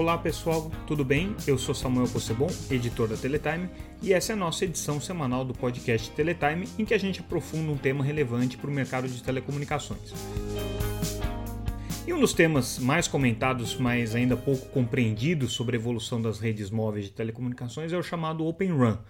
Olá pessoal, tudo bem? Eu sou Samuel Possebon, editor da Teletime, e essa é a nossa edição semanal do podcast Teletime, em que a gente aprofunda um tema relevante para o mercado de telecomunicações. E um dos temas mais comentados, mas ainda pouco compreendidos sobre a evolução das redes móveis de telecomunicações é o chamado Open RAN.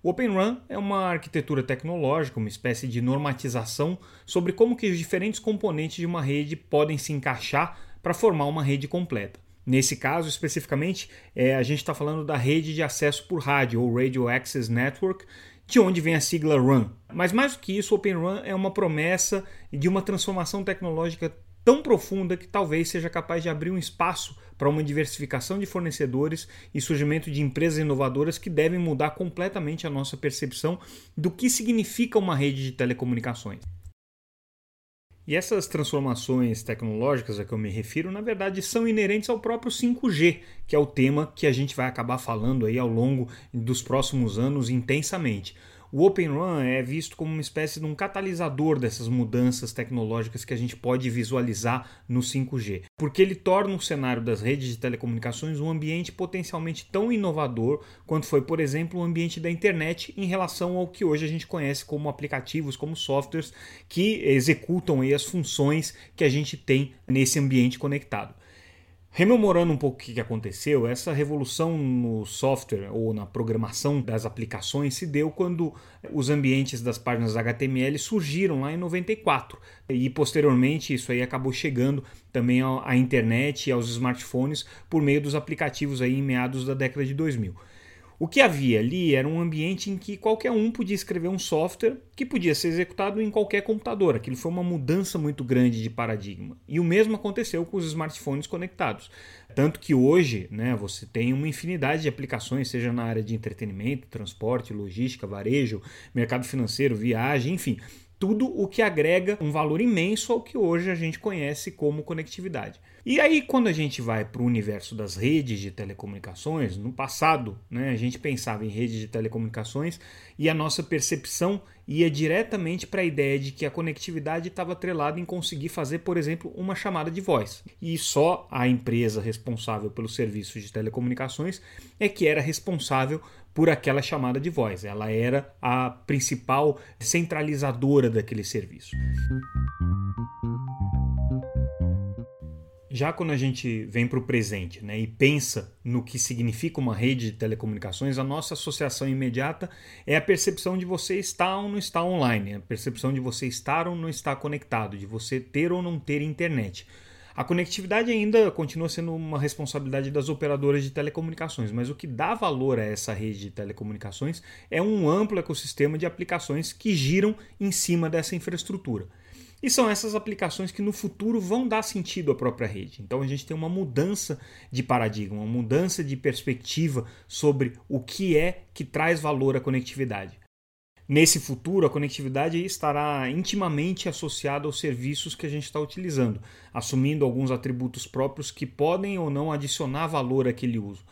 O Open RAN é uma arquitetura tecnológica, uma espécie de normatização sobre como que os diferentes componentes de uma rede podem se encaixar para formar uma rede completa. Nesse caso, especificamente, é, a gente está falando da rede de acesso por rádio, ou Radio Access Network, de onde vem a sigla RAN. Mas mais do que isso, Open RAN é uma promessa de uma transformação tecnológica tão profunda que talvez seja capaz de abrir um espaço para uma diversificação de fornecedores e surgimento de empresas inovadoras que devem mudar completamente a nossa percepção do que significa uma rede de telecomunicações. E essas transformações tecnológicas a que eu me refiro, na verdade, são inerentes ao próprio 5G, que é o tema que a gente vai acabar falando aí ao longo dos próximos anos intensamente. O Open Run é visto como uma espécie de um catalisador dessas mudanças tecnológicas que a gente pode visualizar no 5G, porque ele torna o cenário das redes de telecomunicações um ambiente potencialmente tão inovador quanto foi, por exemplo, o ambiente da internet em relação ao que hoje a gente conhece como aplicativos, como softwares que executam as funções que a gente tem nesse ambiente conectado. Rememorando um pouco o que aconteceu, essa revolução no software ou na programação das aplicações se deu quando os ambientes das páginas HTML surgiram lá em 94 e posteriormente isso aí acabou chegando também à internet e aos smartphones por meio dos aplicativos aí em meados da década de 2000. O que havia ali era um ambiente em que qualquer um podia escrever um software que podia ser executado em qualquer computador. Aquilo foi uma mudança muito grande de paradigma. E o mesmo aconteceu com os smartphones conectados. Tanto que hoje né, você tem uma infinidade de aplicações, seja na área de entretenimento, transporte, logística, varejo, mercado financeiro, viagem, enfim tudo o que agrega um valor imenso ao que hoje a gente conhece como conectividade. E aí, quando a gente vai para o universo das redes de telecomunicações, no passado, né, a gente pensava em redes de telecomunicações e a nossa percepção ia diretamente para a ideia de que a conectividade estava atrelada em conseguir fazer, por exemplo, uma chamada de voz. E só a empresa responsável pelos serviços de telecomunicações é que era responsável por aquela chamada de voz. Ela era a principal centralizadora daquele serviço. Já quando a gente vem para o presente né, e pensa no que significa uma rede de telecomunicações, a nossa associação imediata é a percepção de você estar ou não estar online, a percepção de você estar ou não estar conectado, de você ter ou não ter internet. A conectividade ainda continua sendo uma responsabilidade das operadoras de telecomunicações, mas o que dá valor a essa rede de telecomunicações é um amplo ecossistema de aplicações que giram em cima dessa infraestrutura. E são essas aplicações que no futuro vão dar sentido à própria rede. Então a gente tem uma mudança de paradigma, uma mudança de perspectiva sobre o que é que traz valor à conectividade. Nesse futuro, a conectividade estará intimamente associada aos serviços que a gente está utilizando, assumindo alguns atributos próprios que podem ou não adicionar valor àquele uso.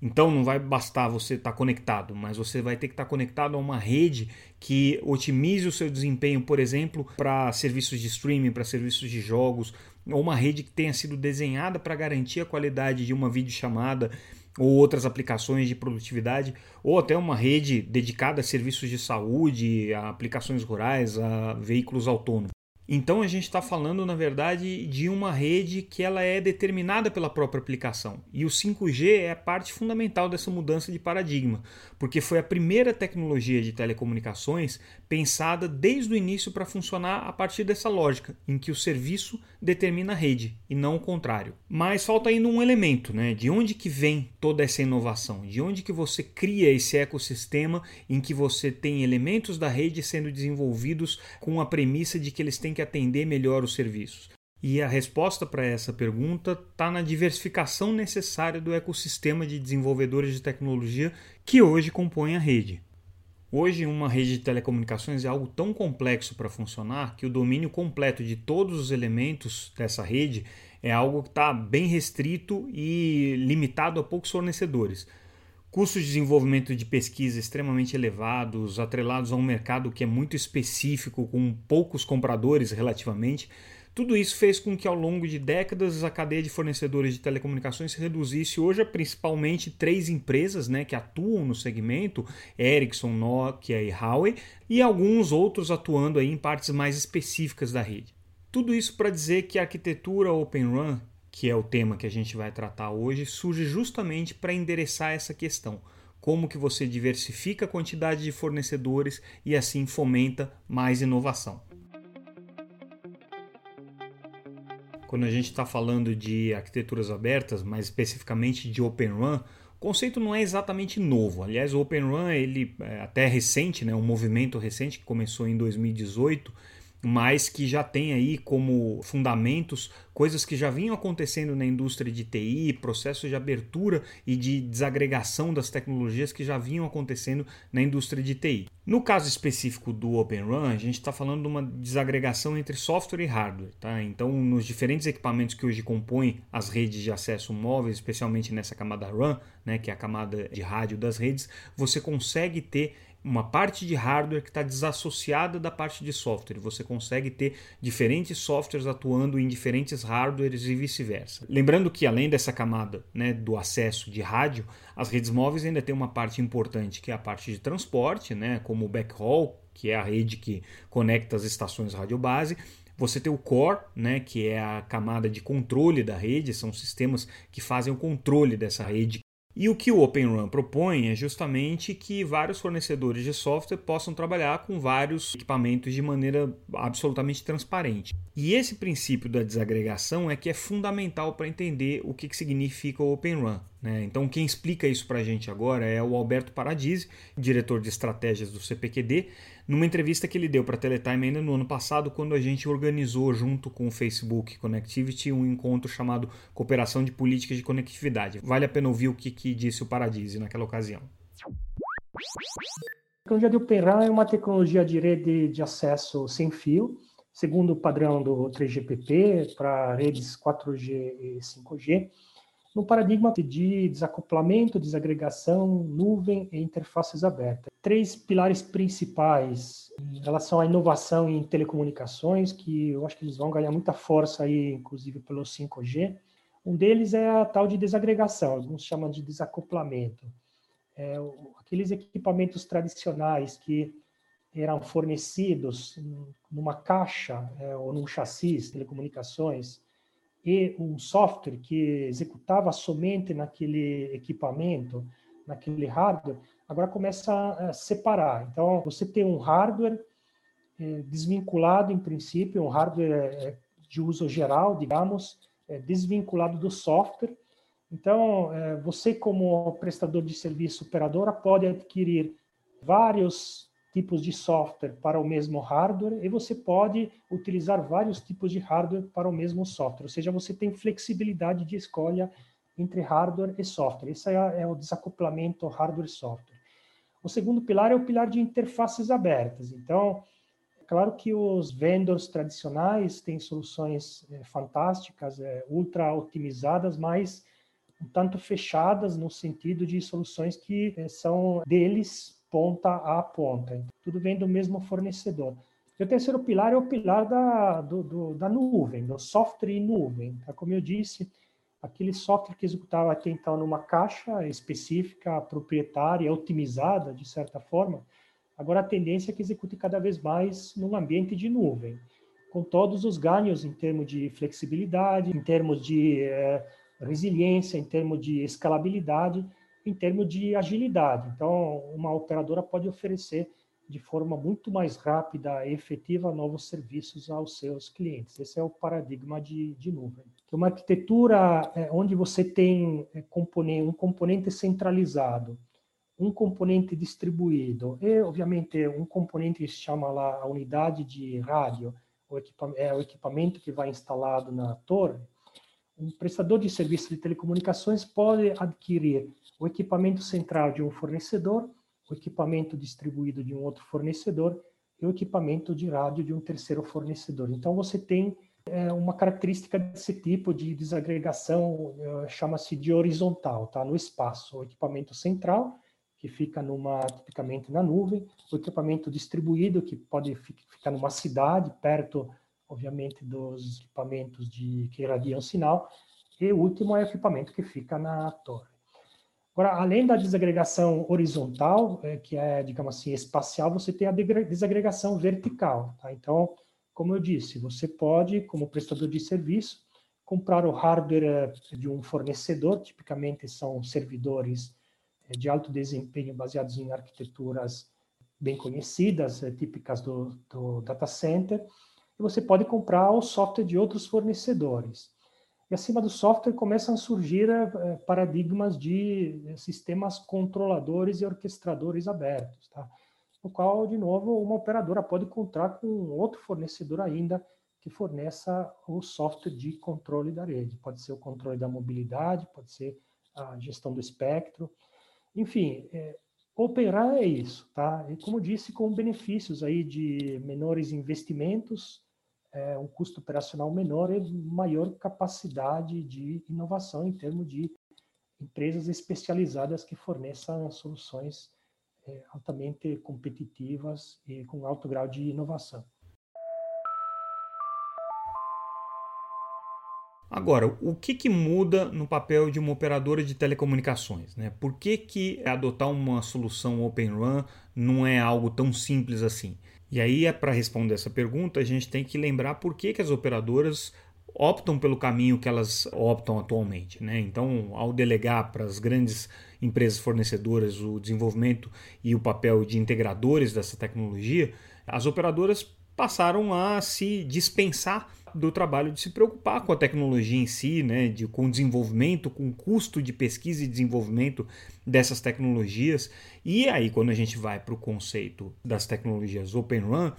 Então não vai bastar você estar tá conectado, mas você vai ter que estar tá conectado a uma rede que otimize o seu desempenho, por exemplo, para serviços de streaming, para serviços de jogos, ou uma rede que tenha sido desenhada para garantir a qualidade de uma videochamada ou outras aplicações de produtividade, ou até uma rede dedicada a serviços de saúde, a aplicações rurais, a veículos autônomos. Então a gente está falando, na verdade, de uma rede que ela é determinada pela própria aplicação. E o 5G é a parte fundamental dessa mudança de paradigma, porque foi a primeira tecnologia de telecomunicações pensada desde o início para funcionar a partir dessa lógica, em que o serviço determina a rede e não o contrário. Mas falta ainda um elemento, né? De onde que vem toda essa inovação? De onde que você cria esse ecossistema em que você tem elementos da rede sendo desenvolvidos com a premissa de que eles têm que atender melhor os serviços? E a resposta para essa pergunta está na diversificação necessária do ecossistema de desenvolvedores de tecnologia que hoje compõem a rede. Hoje, uma rede de telecomunicações é algo tão complexo para funcionar que o domínio completo de todos os elementos dessa rede é algo que está bem restrito e limitado a poucos fornecedores. Custos de desenvolvimento de pesquisa extremamente elevados, atrelados a um mercado que é muito específico, com poucos compradores relativamente, Tudo isso fez com que ao longo de décadas a cadeia de fornecedores de telecomunicações se reduzisse hoje a principalmente três empresas né, que atuam no segmento, Ericsson, Nokia e Huawei, e alguns outros atuando aí em partes mais específicas da rede. Tudo isso para dizer que a arquitetura Open RAN, que é o tema que a gente vai tratar hoje, surge justamente para endereçar essa questão como que você diversifica a quantidade de fornecedores e assim fomenta mais inovação. Quando a gente está falando de arquiteturas abertas, mais especificamente de Open Run, o conceito não é exatamente novo. Aliás, o Open Run ele é até recente, né, um movimento recente que começou em 2018 mas que já tem aí como fundamentos coisas que já vinham acontecendo na indústria de TI, processos de abertura e de desagregação das tecnologias que já vinham acontecendo na indústria de TI. No caso específico do Open Run, a gente está falando de uma desagregação entre software e hardware. Tá? Então, nos diferentes equipamentos que hoje compõem as redes de acesso móveis, especialmente nessa camada RAN, né, que é a camada de rádio das redes, você consegue ter uma parte de hardware que está desassociada da parte de software. Você consegue ter diferentes softwares atuando em diferentes hardwares e vice-versa. Lembrando que além dessa camada né, do acesso de rádio, as redes móveis ainda tem uma parte importante que é a parte de transporte, né, como o backhaul, que é a rede que conecta as estações radiobase, você tem o core, né, que é a camada de controle da rede, são sistemas que fazem o controle dessa rede e o que o Open Run propõe é justamente que vários fornecedores de software possam trabalhar com vários equipamentos de maneira absolutamente transparente. E esse princípio da desagregação é que é fundamental para entender o que, que significa o Open Run. Né? Então, quem explica isso para a gente agora é o Alberto Paradise, diretor de estratégias do CPQD, numa entrevista que ele deu para a Teletime ainda no ano passado, quando a gente organizou junto com o Facebook Connectivity um encontro chamado Cooperação de Políticas de Conectividade. Vale a pena ouvir o que, que disse o Paradise naquela ocasião. A tecnologia de Open RAN é uma tecnologia de rede de acesso sem fio, segundo o padrão do 3GPP para redes 4G e 5G no paradigma de desacoplamento, desagregação, nuvem e interfaces abertas. Três pilares principais em relação à inovação em telecomunicações, que eu acho que eles vão ganhar muita força aí, inclusive pelo 5G. Um deles é a tal de desagregação, alguns chamam de desacoplamento. É, aqueles equipamentos tradicionais que eram fornecidos numa caixa é, ou num chassi telecomunicações, e um software que executava somente naquele equipamento, naquele hardware, agora começa a separar. Então, você tem um hardware é, desvinculado, em princípio, um hardware é, de uso geral, digamos, é, desvinculado do software. Então, você, como prestador de serviço operadora, pode adquirir vários tipos de software para o mesmo hardware e você pode utilizar vários tipos de hardware para o mesmo software, ou seja, você tem flexibilidade de escolha entre hardware e software. Esse é, é o desacoplamento hardware-software. O segundo pilar é o pilar de interfaces abertas. Então, é claro que os vendors tradicionais têm soluções é, fantásticas, é, ultra otimizadas, mas um tanto fechadas no sentido de soluções que é, são deles ponta a ponta. Tudo vem do mesmo fornecedor. E o terceiro pilar é o pilar da, do, do, da nuvem, do software em nuvem. Então, como eu disse, aquele software que executava até então numa caixa específica, proprietária, otimizada, de certa forma, agora a tendência é que execute cada vez mais num ambiente de nuvem, com todos os ganhos em termos de flexibilidade, em termos de eh, resiliência, em termos de escalabilidade, em termos de agilidade. Então, uma operadora pode oferecer de forma muito mais rápida e efetiva novos serviços aos seus clientes. Esse é o paradigma de, de nuvem. Que uma arquitetura é, onde você tem é, componente, um componente centralizado, um componente distribuído e, obviamente, um componente que se chama lá a unidade de rádio, o é o equipamento que vai instalado na torre, um prestador de serviço de telecomunicações pode adquirir o equipamento central de um fornecedor, o equipamento distribuído de um outro fornecedor e o equipamento de rádio de um terceiro fornecedor. Então, você tem é, uma característica desse tipo de desagregação, é, chama-se de horizontal, tá? no espaço. O equipamento central, que fica numa, tipicamente na nuvem, o equipamento distribuído, que pode ficar numa cidade, perto obviamente, dos equipamentos de, que irradiam sinal, e o último é o equipamento que fica na torre. Agora, além da desagregação horizontal, é, que é, digamos assim, espacial, você tem a desagregação vertical. Tá? Então, como eu disse, você pode, como prestador de serviço, comprar o hardware é, de um fornecedor, tipicamente são servidores é, de alto desempenho baseados em arquiteturas bem conhecidas, típicas do, do data center, e você pode comprar o software de outros fornecedores. E acima do software começam a surgir é, paradigmas de sistemas controladores e orquestradores abertos, tá? no qual, de novo, uma operadora pode contar com outro fornecedor ainda que forneça o software de controle da rede. Pode ser o controle da mobilidade, pode ser a gestão do espectro. Enfim, é, Open RAN é isso, tá? E como disse, com benefícios aí de menores investimentos, é, um custo operacional menor e maior capacidade de inovação em termos de empresas especializadas que forneçam soluções é, altamente competitivas e com alto grau de inovação. Agora, o que, que muda no papel de uma operadora de telecomunicações? Né? Por que, que adotar uma solução Open RAN não é algo tão simples assim? E aí, é para responder essa pergunta, a gente tem que lembrar por que, que as operadoras optam pelo caminho que elas optam atualmente. Né? Então, ao delegar para as grandes empresas fornecedoras o desenvolvimento e o papel de integradores dessa tecnologia, as operadoras passaram a se dispensar do trabalho de se preocupar com a tecnologia em si, né, de, com o desenvolvimento, com o custo de pesquisa e desenvolvimento dessas tecnologias. E aí, quando a gente vai para o conceito das tecnologias Open Run,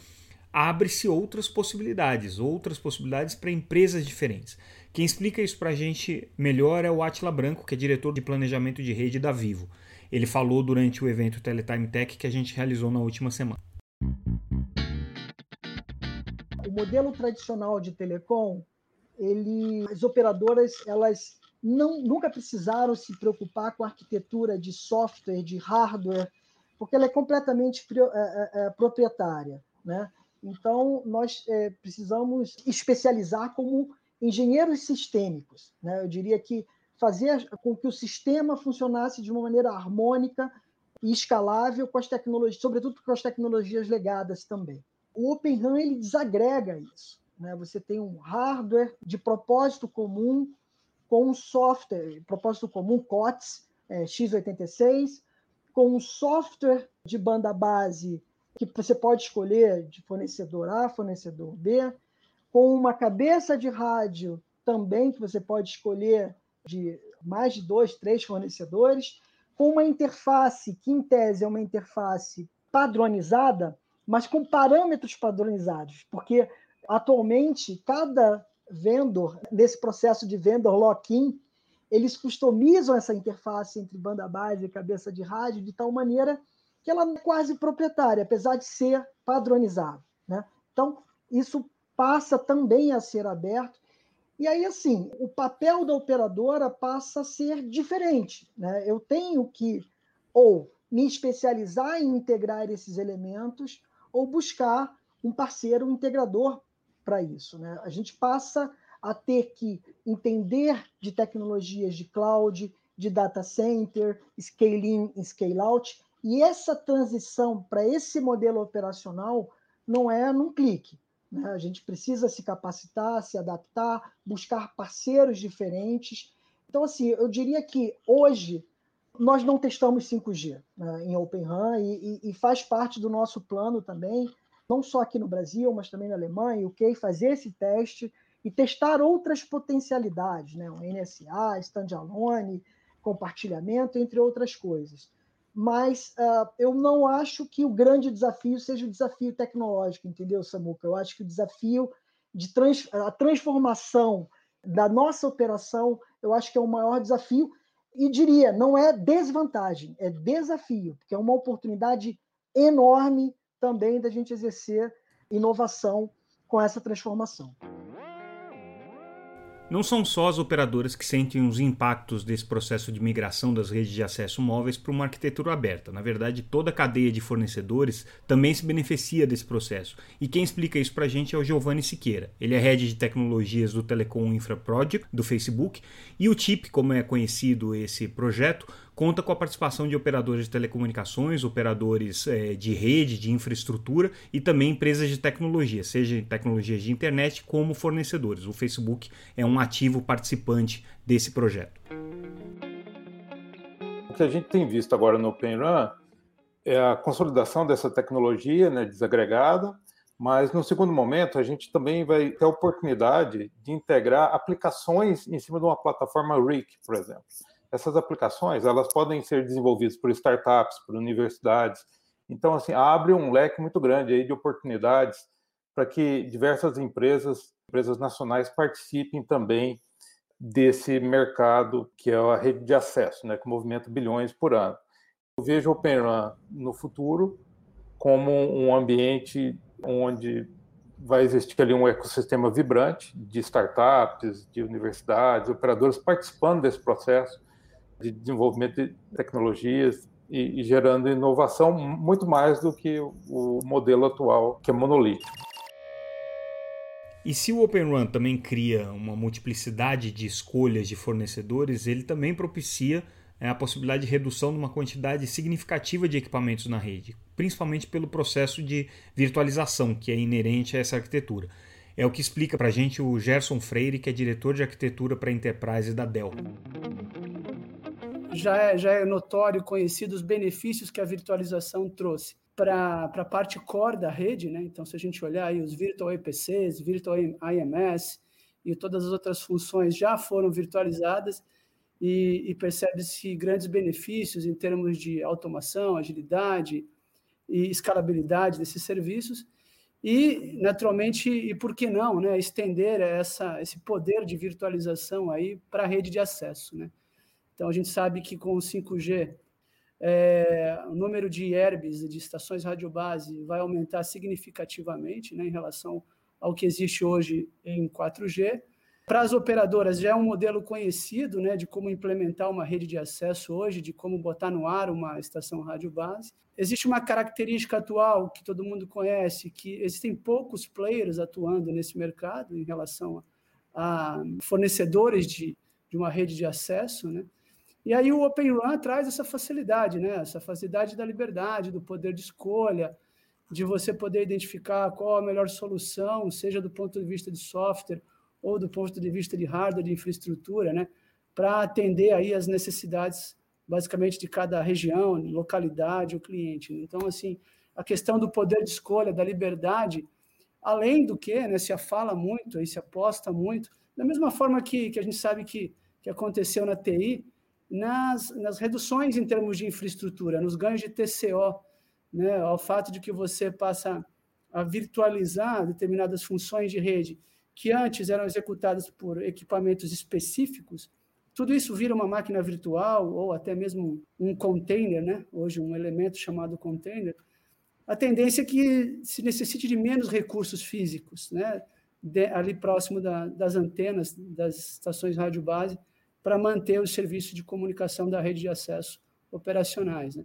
abre-se outras possibilidades, outras possibilidades para empresas diferentes. Quem explica isso para a gente melhor é o Atila Branco, que é diretor de planejamento de rede da Vivo. Ele falou durante o evento Teletime Tech que a gente realizou na última semana o modelo tradicional de telecom, ele, as operadoras elas não, nunca precisaram se preocupar com a arquitetura de software, de hardware, porque ela é completamente é, é, é, proprietária. Né? Então, nós é, precisamos especializar como engenheiros sistêmicos. Né? Eu diria que fazer com que o sistema funcionasse de uma maneira harmônica e escalável com as tecnologias, sobretudo com as tecnologias legadas também o Open RAN ele desagrega isso. Né? Você tem um hardware de propósito comum com um software, propósito comum, COTS, é, x86, com um software de banda base que você pode escolher de fornecedor A, fornecedor B, com uma cabeça de rádio também que você pode escolher de mais de dois, três fornecedores, com uma interface que, em tese, é uma interface padronizada, mas com parâmetros padronizados, porque atualmente cada vendor, nesse processo de vendor lock-in, eles customizam essa interface entre banda base e cabeça de rádio de tal maneira que ela é quase proprietária, apesar de ser padronizado. Né? Então, isso passa também a ser aberto. E aí, assim, o papel da operadora passa a ser diferente. Né? Eu tenho que ou me especializar em integrar esses elementos, ou buscar um parceiro, integrador para isso. Né? A gente passa a ter que entender de tecnologias de cloud, de data center, scale-in e scale-out, e essa transição para esse modelo operacional não é num clique. Né? A gente precisa se capacitar, se adaptar, buscar parceiros diferentes. Então, assim, eu diria que hoje nós não testamos 5G né, em Open RAN e, e, e, faz parte do nosso plano também, não só aqui no Brasil, mas também na Alemanha, UK, fazer esse teste e testar outras potencialidades, né, um NSA, standalone, compartilhamento, entre outras coisas. Mas uh, eu não acho que o grande desafio seja o desafio tecnológico, entendeu, Samuca? Eu acho que o desafio de trans a transformação da nossa operação, eu acho que é o maior desafio, e diria, não é desvantagem, é desafio, porque é uma oportunidade enorme também da gente exercer inovação com essa transformação. Não são só as operadoras que sentem os impactos desse processo de migração das redes de acesso móveis para uma arquitetura aberta. Na verdade, toda a cadeia de fornecedores também se beneficia desse processo. E quem explica isso para a gente é o Giovanni Siqueira. Ele é head de tecnologias do Telecom Infra Project, do Facebook, e o TIP, como é conhecido esse projeto, conta com a participação de operadores de telecomunicações, operadores é, de rede, de infraestrutura e também empresas de tecnologia, seja tecnologias de internet como fornecedores. O Facebook é um ativo participante desse projeto. O que a gente tem visto agora no OpenRun é a consolidação dessa tecnologia né, desagregada, mas no segundo momento a gente também vai ter a oportunidade de integrar aplicações em cima de uma plataforma RIC, por exemplo essas aplicações elas podem ser desenvolvidas por startups, por universidades. Então, assim, abre um leque muito grande aí de oportunidades para que diversas empresas, empresas nacionais, participem também desse mercado que é a rede de acesso, né, que movimenta bilhões por ano. Eu vejo o OpenRun no futuro como um ambiente onde vai existir ali um ecossistema vibrante de startups, de universidades, operadores participando desse processo de desenvolvimento de tecnologias e, e, gerando inovação muito mais do que o modelo atual, que é monolítico. E se o OpenRun também cria uma multiplicidade de escolhas de fornecedores, ele também propicia é, a possibilidade de redução de uma quantidade significativa de equipamentos na rede, principalmente pelo processo de virtualização que é inerente a essa arquitetura. É o que explica para a gente o Gerson Freire, que é diretor de arquitetura para Enterprise da Dell já é, já é notório, conhecido os benefícios que a virtualização trouxe para a parte core da rede, né? Então, se a gente olhar aí os Virtual EPCs, Virtual IMS e todas as outras funções já foram virtualizadas e, e percebe-se grandes benefícios em termos de automação, agilidade e escalabilidade desses serviços. E, naturalmente, e por que não, né, estender essa, esse poder de virtualização aí para a rede de acesso, né? Então, a gente sabe que com o 5G, é, o número de ERBs, de estações radiobase, vai aumentar significativamente né, em relação ao que existe hoje em 4G. Para as operadoras, já é um modelo conhecido né, de como implementar uma rede de acesso hoje, de como botar no ar uma estação radiobase. Existe uma característica atual que todo mundo conhece, que existem poucos players atuando nesse mercado em relação a, a fornecedores de, de uma rede de acesso, né? E aí o Open Run traz essa facilidade, né? essa facilidade da liberdade, do poder de escolha, de você poder identificar qual a melhor solução, seja do ponto de vista de software ou do ponto de vista de hardware, de infraestrutura, né? para atender aí as necessidades basicamente de cada região, localidade ou cliente. Então, assim, a questão do poder de escolha, da liberdade, além do que né, se fala muito, aí se aposta muito, da mesma forma que, que a gente sabe que, que aconteceu na TI, nas, nas reduções em termos de infraestrutura, nos ganhos de TCO, né, ao fato de que você passa a virtualizar determinadas funções de rede que antes eram executadas por equipamentos específicos, tudo isso vira uma máquina virtual ou até mesmo um container, né? hoje um elemento chamado container, a tendência é que se necessite de menos recursos físicos, né? De, ali próximo da, das antenas das estações rádio base, para manter os serviços de comunicação da rede de acesso operacionais. Né?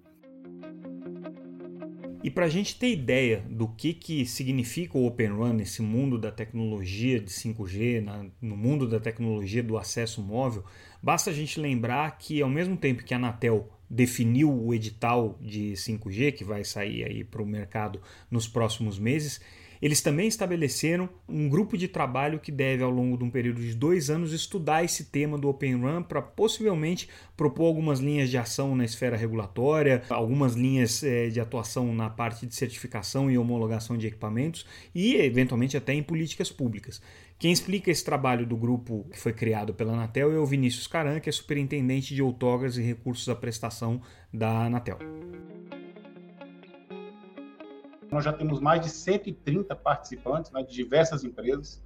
E para a gente ter ideia do que, que significa o Open Run nesse mundo da tecnologia de 5G, na, no mundo da tecnologia do acesso móvel, basta a gente lembrar que ao mesmo tempo que a Anatel definiu o edital de 5G, que vai sair aí para o mercado nos próximos meses, eles também estabeleceram um grupo de trabalho que deve, ao longo de um período de dois anos, estudar esse tema do Open Run para possivelmente propor algumas linhas de ação na esfera regulatória, algumas linhas é, de atuação na parte de certificação e homologação de equipamentos e, eventualmente, até em políticas públicas. Quem explica esse trabalho do grupo que foi criado pela Anatel é o Vinícius Caran, que é superintendente de outorgas e recursos à prestação da Anatel. Nós já temos mais de 130 participantes né, de diversas empresas,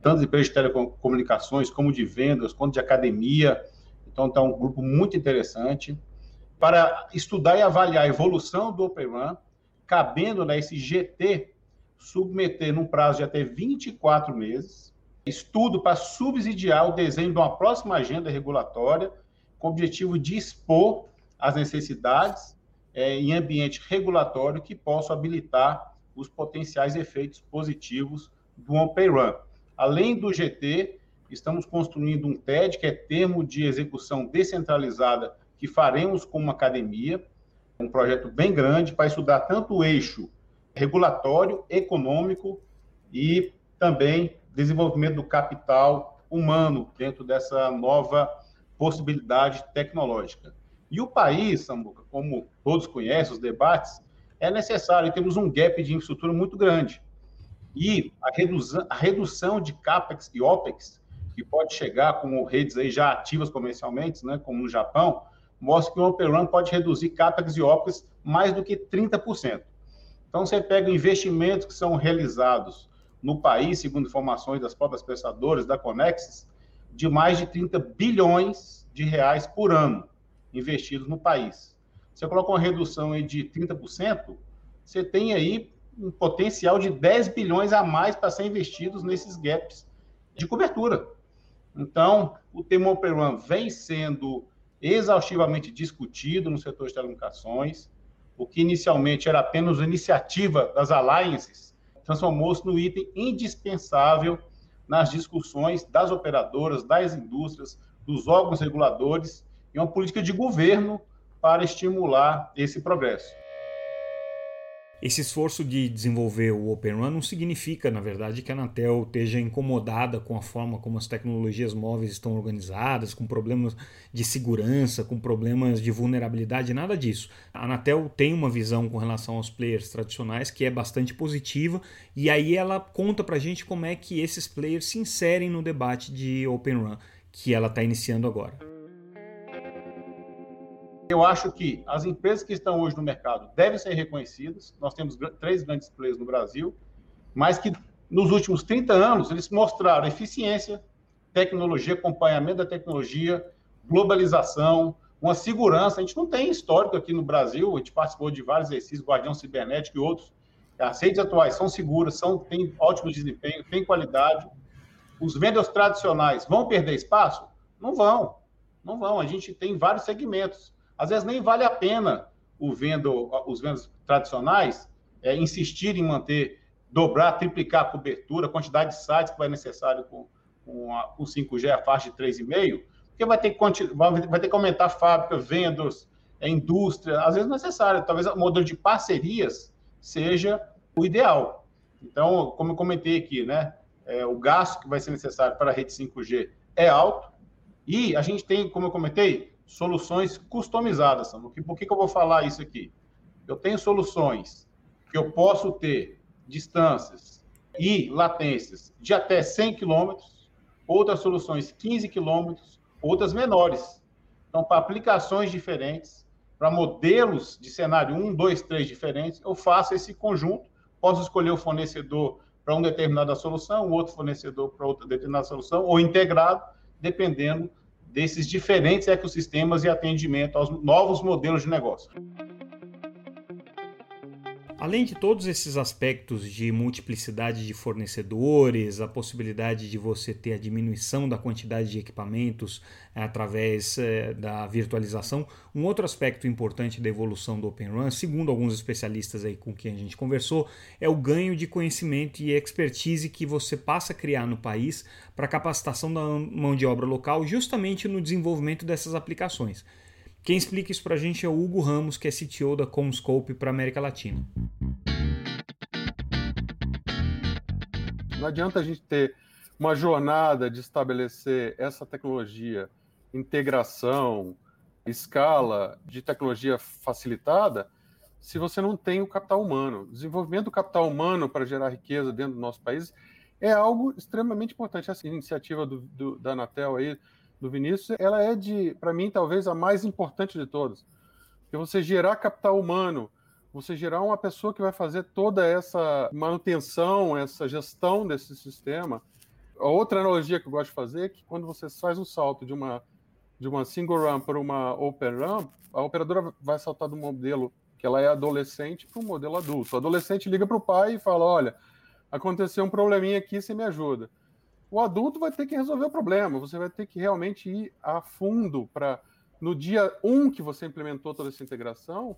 tanto de empresas de telecomunicações, como de vendas, como de academia. Então, está um grupo muito interessante para estudar e avaliar a evolução do Open Run, cabendo né, GT submeter num prazo de até 24 meses estudo para subsidiar o desenho de uma próxima agenda regulatória com o objetivo de expor as necessidades é, em ambiente regulatório que possam habilitar os potenciais efeitos positivos do Open Run. Além do GT, estamos construindo um TED, que é termo de execução descentralizada, que faremos com uma academia, um projeto bem grande para estudar tanto o eixo regulatório, econômico e também desenvolvimento do capital humano dentro dessa nova possibilidade tecnológica. E o país, Samuca, como todos conhecem os debates, é necessário, temos um gap de infraestrutura muito grande. E a redução, a redução de CAPEX e OPEX, que pode chegar com redes aí já ativas comercialmente, né, como no Japão, mostra que o Open Run pode reduzir CAPEX e OPEX mais do que 30%. Então, você pega investimentos que são realizados no país, segundo informações das próprias prestadoras da Conexis, de mais de 30 bilhões de reais por ano investidos no país. Você coloca uma redução aí de 30%, você tem aí um potencial de 10 bilhões a mais para ser investidos nesses gaps de cobertura. Então, o tema Open Run vem sendo exaustivamente discutido no setor de telecomunicações. O que inicialmente era apenas iniciativa das alliances, transformou-se no item indispensável nas discussões das operadoras, das indústrias, dos órgãos reguladores e uma política de governo para estimular esse progresso. Esse esforço de desenvolver o Open Run não significa, na verdade, que a Anatel esteja incomodada com a forma como as tecnologias móveis estão organizadas, com problemas de segurança, com problemas de vulnerabilidade, nada disso. A Anatel tem uma visão com relação aos players tradicionais que é bastante positiva e aí ela conta pra gente como é que esses players se inserem no debate de Open Run que ela está iniciando agora. Eu acho que as empresas que estão hoje no mercado devem ser reconhecidas. Nós temos três grandes players no Brasil, mas que nos últimos 30 anos eles mostraram eficiência, tecnologia, acompanhamento da tecnologia, globalização, uma segurança. A gente não tem histórico aqui no Brasil, a gente participou de vários exercícios, Guardião Cibernético e outros. As redes atuais são seguras, são, têm ótimo desempenho, têm qualidade. Os vendedores tradicionais vão perder espaço? Não vão, não vão. A gente tem vários segmentos. Às vezes nem vale a pena o vendo, os vendas tradicionais é, insistir em manter, dobrar, triplicar a cobertura, a quantidade de sites que vai necessário com, com, a, com 5G, a faixa de 3,5, porque vai ter, que, vai ter que aumentar a fábrica, vendas, a indústria, às vezes necessário. Talvez o modelo de parcerias seja o ideal. Então, como eu comentei aqui, né, é, o gasto que vai ser necessário para a rede 5G é alto, e a gente tem, como eu comentei, soluções customizadas. Por que, que eu vou falar isso aqui? Eu tenho soluções que eu posso ter distâncias e latências de até 100 quilômetros, outras soluções 15 quilômetros, outras menores. Então, para aplicações diferentes, para modelos de cenário 1, 2, 3 diferentes, eu faço esse conjunto, posso escolher o fornecedor para uma determinada solução, outro fornecedor para outra determinada solução, ou integrado, dependendo desses diferentes ecossistemas e atendimento aos novos modelos de negócio. Além de todos esses aspectos de multiplicidade de fornecedores, a possibilidade de você ter a diminuição da quantidade de equipamentos é, através é, da virtualização, um outro aspecto importante da evolução do Open Run, segundo alguns especialistas aí com quem a gente conversou, é o ganho de conhecimento e expertise que você passa a criar no país para capacitação da mão de obra local, justamente no desenvolvimento dessas aplicações. Quem explica isso para a gente é o Hugo Ramos, que é CTO da Comscope para América Latina. Não adianta a gente ter uma jornada de estabelecer essa tecnologia, integração, escala de tecnologia facilitada, se você não tem o capital humano. Desenvolvimento do capital humano para gerar riqueza dentro do nosso país é algo extremamente importante. Essa iniciativa do, do, da Anatel aí, do Vinícius, ela é de, para mim, talvez a mais importante de todas. Porque você gerar capital humano, você gerar uma pessoa que vai fazer toda essa manutenção, essa gestão desse sistema. A outra analogia que eu gosto de fazer é que quando você faz um salto de uma de uma single run para uma open run, a operadora vai saltar do modelo que ela é adolescente para um modelo adulto. O adolescente liga para o pai e fala: Olha, aconteceu um probleminha aqui, você me ajuda. O adulto vai ter que resolver o problema, você vai ter que realmente ir a fundo para, no dia 1 um que você implementou toda essa integração,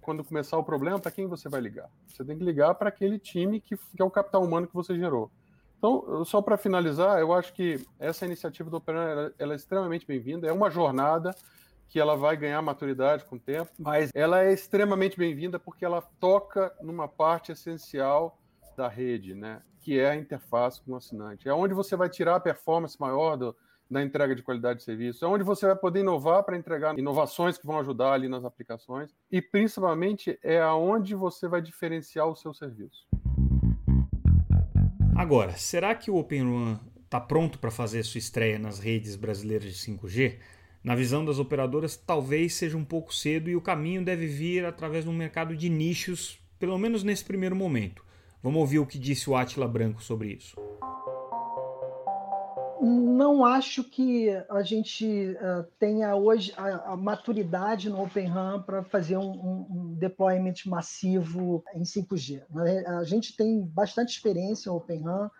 quando começar o problema, para quem você vai ligar? Você tem que ligar para aquele time que, que, é o capital humano que você gerou. Então, só para finalizar, eu acho que essa iniciativa do Operan ela, ela é extremamente bem-vinda. É uma jornada que ela vai ganhar maturidade com o tempo, mas ela é extremamente bem-vinda porque ela toca numa parte essencial da rede, né? Que é a interface com o assinante. É onde você vai tirar a performance maior do, da entrega de qualidade de serviço, é onde você vai poder inovar para entregar inovações que vão ajudar ali nas aplicações e principalmente é aonde você vai diferenciar o seu serviço. Agora, será que o OpenRun está pronto para fazer sua estreia nas redes brasileiras de 5G? Na visão das operadoras, talvez seja um pouco cedo e o caminho deve vir através de um mercado de nichos, pelo menos nesse primeiro momento. Vamos ouvir o que disse o Atila Branco sobre isso não acho que a gente uh, tenha hoje a, a, maturidade no Open RAM para fazer um, um, deployment massivo em 5G. Né? A gente tem bastante experiência no Open RAM.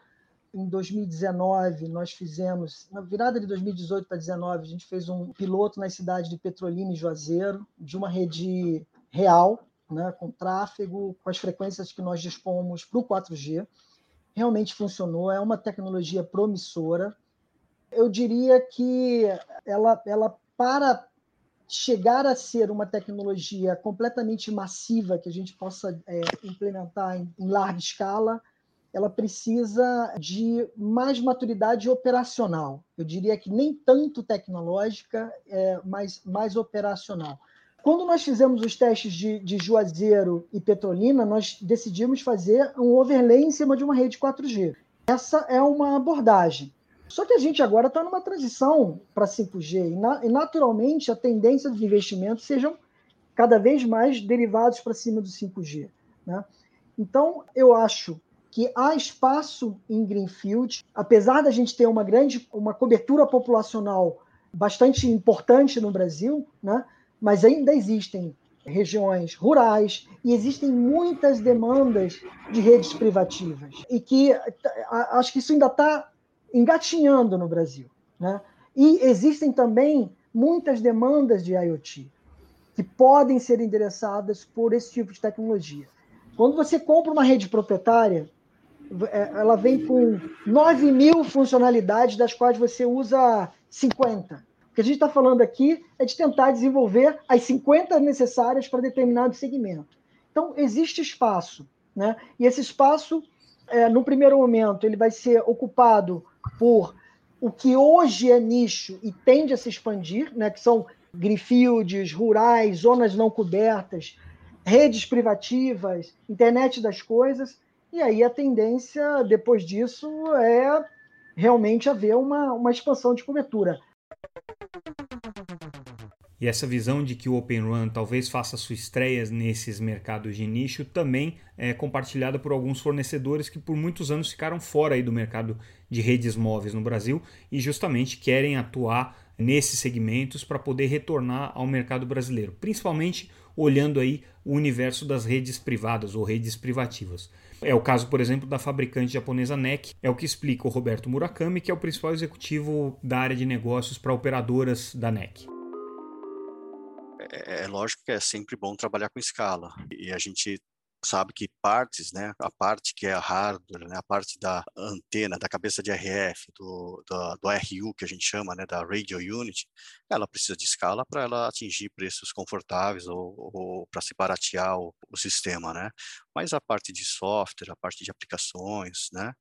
Em 2019, nós fizemos, na virada de 2018 para 2019, a gente fez um piloto na cidade de Petrolina e Juazeiro, de uma rede real, né, com tráfego, com as frequências que nós dispomos para o 4G. Realmente funcionou, é uma tecnologia promissora eu diria que ela, ela para chegar a ser uma tecnologia completamente massiva que a gente possa é, implementar em, em, larga escala, ela precisa de mais maturidade operacional. Eu diria que nem tanto tecnológica, é, mas mais operacional. Quando nós fizemos os testes de, de Juazeiro e Petrolina, nós decidimos fazer um overlay em cima de uma rede 4G. Essa é uma abordagem. Só que a gente agora está numa transição para 5G e, na, e, naturalmente, a tendência dos investimentos sejam cada vez mais derivados para cima do 5G. Né? Então, eu acho que há espaço em Greenfield, apesar da gente ter uma grande uma cobertura populacional bastante importante no Brasil, né? Mas ainda existem regiões rurais e existem muitas demandas de redes privativas e que acho que isso ainda está engatinhando no Brasil. Né? E existem também muitas demandas de IoT que podem ser endereçadas por esse tipo de tecnologia. Quando você compra uma rede proprietária, é, ela vem com 9 mil funcionalidades, das quais você usa 50. Que a gente está falando aqui é de tentar desenvolver as 50 necessárias para determinado segmento. Então, existe espaço. Né? E esse espaço, é, no primeiro momento, ele vai ser ocupado por o que hoje é nicho e tende a se expandir, né, que são greenfields, rurais, zonas não cobertas, redes privativas, internet das coisas, e aí a tendência, depois disso, é realmente haver uma, uma expansão de cobertura. E essa visão de que o Open Run talvez faça sua estreia nesses mercados de nicho também é compartilhada por alguns fornecedores que por muitos anos ficaram fora do mercado de redes móveis no Brasil e justamente querem atuar nesses segmentos para poder retornar ao mercado brasileiro, principalmente olhando aí o universo das redes privadas ou redes privativas. É o caso, por exemplo, da fabricante japonesa NEC, é o que explica o Roberto Murakami, que é o principal executivo da área de negócios para operadoras da NEC. É, é, lógico que é sempre bom trabalhar com escala. E a gente sabe que partes, né, a parte que é a hardware, né, a parte da antena, da cabeça de RF, do, do, do RU que a gente chama, né, da Radio Unit, ela precisa de escala para ela atingir preços confortáveis ou, ou para se baratear o, o, sistema, né. Mas a parte de software, a parte de aplicações, né,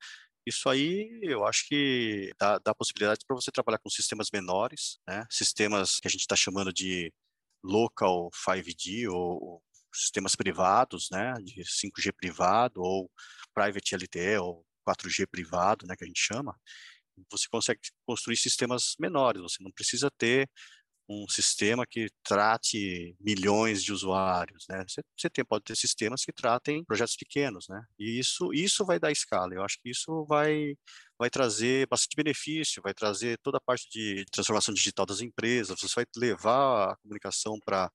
isso aí eu acho que dá, dá possibilidade para você trabalhar com sistemas menores, né, sistemas que a gente está chamando de local 5G ou, sistemas privados, né, de 5G privado ou private LTE ou 4G privado, né, que a gente chama, você consegue construir sistemas menores, você não precisa ter um sistema que trate milhões de usuários, né? Você, tem, pode ter sistemas que tratem projetos pequenos, né? E isso, isso vai dar escala. Eu acho que isso vai, vai trazer bastante benefício, vai trazer toda a parte de transformação digital das empresas, você vai levar a comunicação para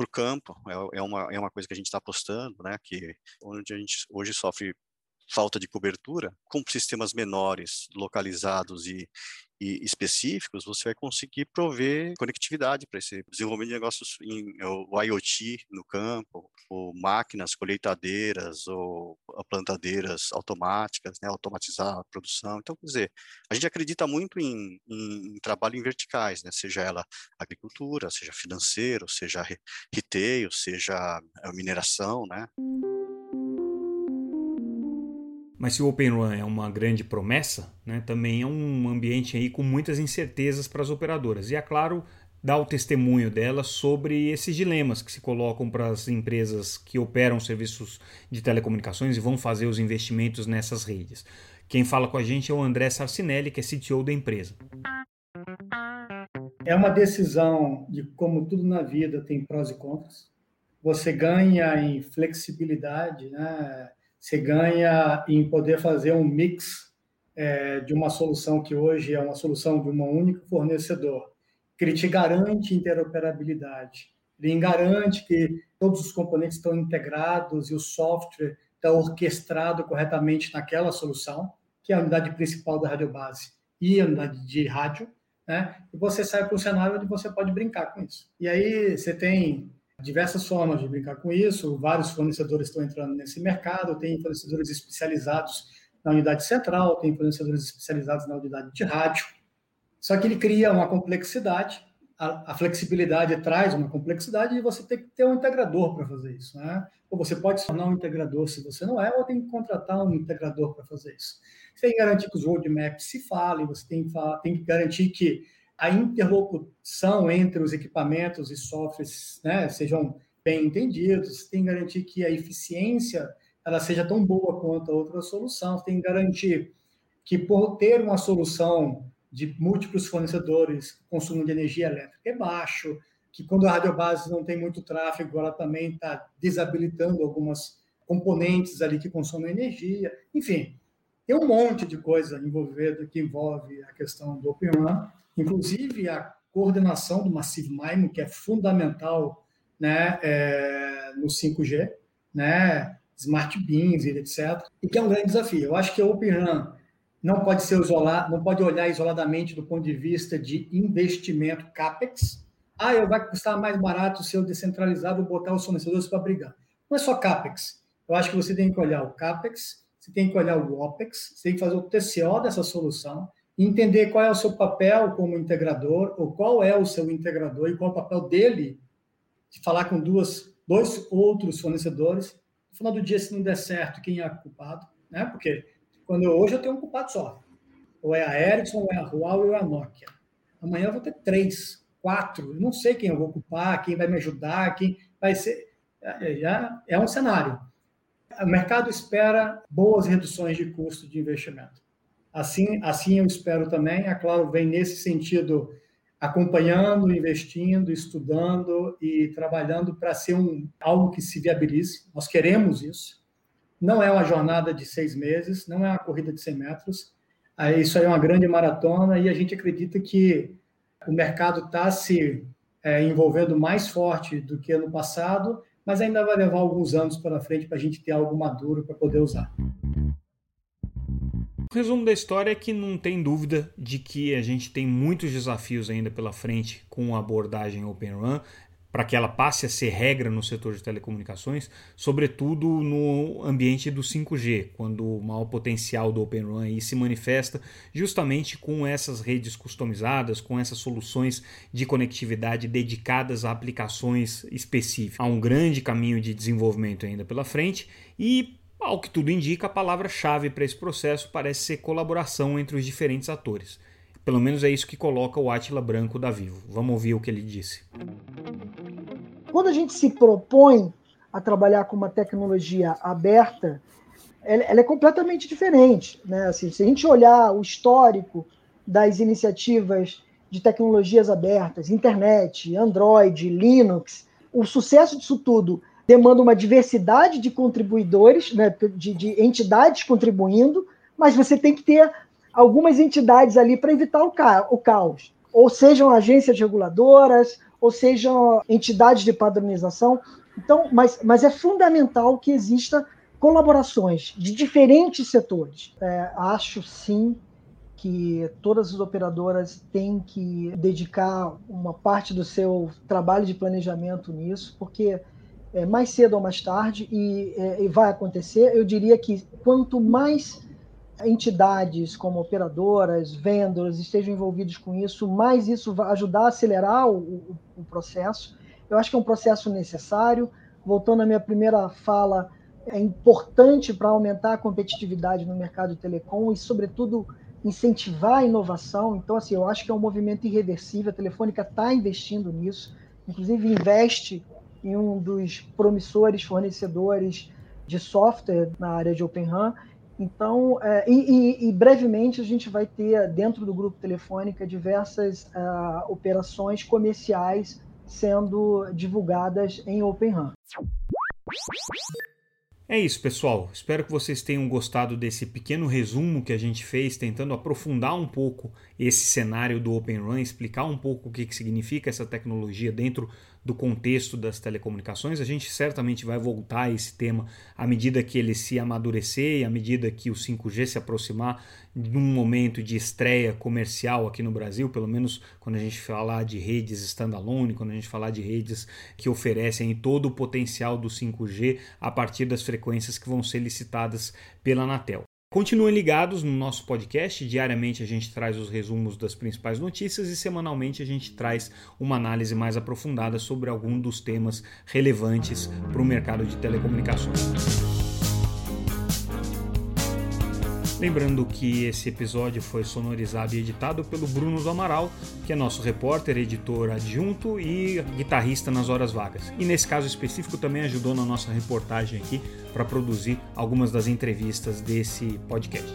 o campo, é, é, uma, é uma coisa que a gente está apostando, né, que onde a gente hoje sofre falta de cobertura, com sistemas menores, localizados e específicos, você vai conseguir prover conectividade para esse desenvolvimento de negócios em o IoT no campo, ou máquinas colheitadeiras ou plantadeiras automáticas, né, automatizar a produção. Então, quer dizer, a gente acredita muito em, em, em trabalho em verticais, né, seja ela agricultura, seja financeiro, seja retail, seja eh, mineração, né. Mas se o Open Run é uma grande promessa, né, também é um ambiente aí com muitas incertezas para as operadoras. E é claro, dá o testemunho dela sobre esses dilemas que se colocam para as empresas que operam serviços de telecomunicações e vão fazer os investimentos nessas redes. Quem fala com a gente é o André Sarcinelli, que é CTO da empresa. É uma decisão de como tudo na vida tem prós e contras. Você ganha em flexibilidade, né? Você ganha em poder fazer um mix é, de uma solução que hoje é uma solução de um único fornecedor, que ele te garante interoperabilidade, ele garante que todos os componentes estão integrados e o software está orquestrado corretamente naquela solução, que é a unidade principal da radiobase e a unidade de rádio, né? E você sai para um cenário onde você pode brincar com isso. E aí você tem diversas formas de brincar com isso, vários fornecedores estão entrando nesse mercado, tem fornecedores especializados na unidade central, tem fornecedores especializados na unidade de rádio. Só que ele cria uma complexidade, a, a flexibilidade traz uma complexidade e você tem que ter um integrador para fazer isso. Né? Ou você pode se tornar um integrador se você não é, ou tem que contratar um integrador para fazer isso. Você tem que garantir que os roadmaps se falem, você tem, tem que garantir que a interlocução entre os equipamentos e softwares né, sejam bem entendidos, tem que garantir que a eficiência ela seja tão boa quanto a outra solução, tem que garantir que por ter uma solução de múltiplos fornecedores, o consumo de energia elétrica é baixo, que quando a radiobase não tem muito tráfego, ela também está desabilitando algumas componentes ali que consomem energia, enfim, tem um monte de coisa envolvida que envolve a questão do Open inclusive a coordenação do Massive MIMO, que é fundamental né, é, no 5G, né, Smart Beams, etc., e que é um grande desafio. Eu acho que a Open Run não pode ser isolado, não pode olhar isoladamente do ponto de vista de investimento CAPEX. Ah, eu vai custar mais barato se eu descentralizar, vou botar os fornecedores para brigar. Não é só CAPEX. Eu acho que você tem que olhar o CAPEX, você tem que olhar o OPEX, você tem que fazer o TCO dessa solução, entender qual é o seu papel como integrador, ou qual é o seu integrador e qual é o papel dele de falar com duas, dois outros fornecedores. No final do dia, se não der certo, quem é culpado? Né? Porque quando eu, hoje eu tenho um culpado só. Ou é a Ericsson, ou é a Huawei, ou é a Nokia. Amanhã eu vou ter três, quatro. Eu não sei quem eu vou culpar, quem vai me ajudar, quem vai ser. É, já é um cenário. O mercado espera boas reduções de custo de investimento. Assim, assim eu espero também. A Claro vem nesse sentido acompanhando, investindo, estudando e trabalhando para ser um, algo que se viabilize. Nós queremos isso. Não é uma jornada de seis meses, não é uma corrida de 100 metros. Isso aí é uma grande maratona e a gente acredita que o mercado está se é, envolvendo mais forte do que ano passado, mas ainda vai levar alguns anos para frente para a gente ter algo maduro para poder usar. O resumo da história é que não tem dúvida de que a gente tem muitos desafios ainda pela frente com a abordagem Open Run para que ela passe a ser regra no setor de telecomunicações, sobretudo no ambiente do 5G, quando o maior potencial do Open Run aí se manifesta justamente com essas redes customizadas, com essas soluções de conectividade dedicadas a aplicações específicas. Há um grande caminho de desenvolvimento ainda pela frente e ao que tudo indica, a palavra-chave para esse processo parece ser colaboração entre os diferentes atores. Pelo menos é isso que coloca o Atila Branco da Vivo. Vamos ouvir o que ele disse. Quando a gente se propõe a trabalhar com uma tecnologia aberta, ela é completamente diferente. Né? Assim, se a gente olhar o histórico das iniciativas de tecnologias abertas, internet, Android, Linux, o sucesso disso tudo demanda uma diversidade de contribuidores, né, de, de entidades contribuindo, mas você tem que ter algumas entidades ali para evitar o, ca o caos. Ou sejam agências reguladoras, ou sejam entidades de padronização. Então, mas, mas é fundamental que exista colaborações de diferentes setores. É, acho sim que todas as operadoras têm que dedicar uma parte do seu trabalho de planejamento nisso, porque é, mais cedo ou mais tarde, e, é, e vai acontecer, eu diria que quanto mais entidades como operadoras, vendors estejam envolvidos com isso, mais isso vai ajudar a acelerar o, o, o processo. Eu acho que é um processo necessário. Voltando à minha primeira fala, é importante para aumentar a competitividade no mercado telecom e, sobretudo, incentivar a inovação. Então, assim, eu acho que é um movimento irreversível. A Telefônica está investindo nisso, inclusive investe em um dos promissores fornecedores de software na área de Open RAN. Então, é, e, e, e, brevemente a gente vai ter dentro do grupo Telefônica diversas uh, operações comerciais sendo divulgadas em Open RAN. É isso, pessoal. Espero que vocês tenham gostado desse pequeno resumo que a gente fez, tentando aprofundar um pouco esse cenário do Open Run, explicar um pouco o que, que significa essa tecnologia dentro do contexto das telecomunicações. A gente certamente vai voltar a esse tema à medida que ele se amadurecer e à medida que o 5G se aproximar num momento de estreia comercial aqui no Brasil, pelo menos quando a gente falar de redes standalone, quando a gente falar de redes que oferecem todo o potencial do 5G a partir das frequências que vão ser licitadas pela Anatel. Continuem ligados no nosso podcast. Diariamente a gente traz os resumos das principais notícias e semanalmente a gente traz uma análise mais aprofundada sobre algum dos temas relevantes para o mercado de telecomunicações. Lembrando que esse episódio foi sonorizado e editado pelo Bruno do Amaral, que é nosso repórter, editor adjunto e guitarrista nas horas vagas. E nesse caso específico também ajudou na nossa reportagem aqui para produzir algumas das entrevistas desse podcast.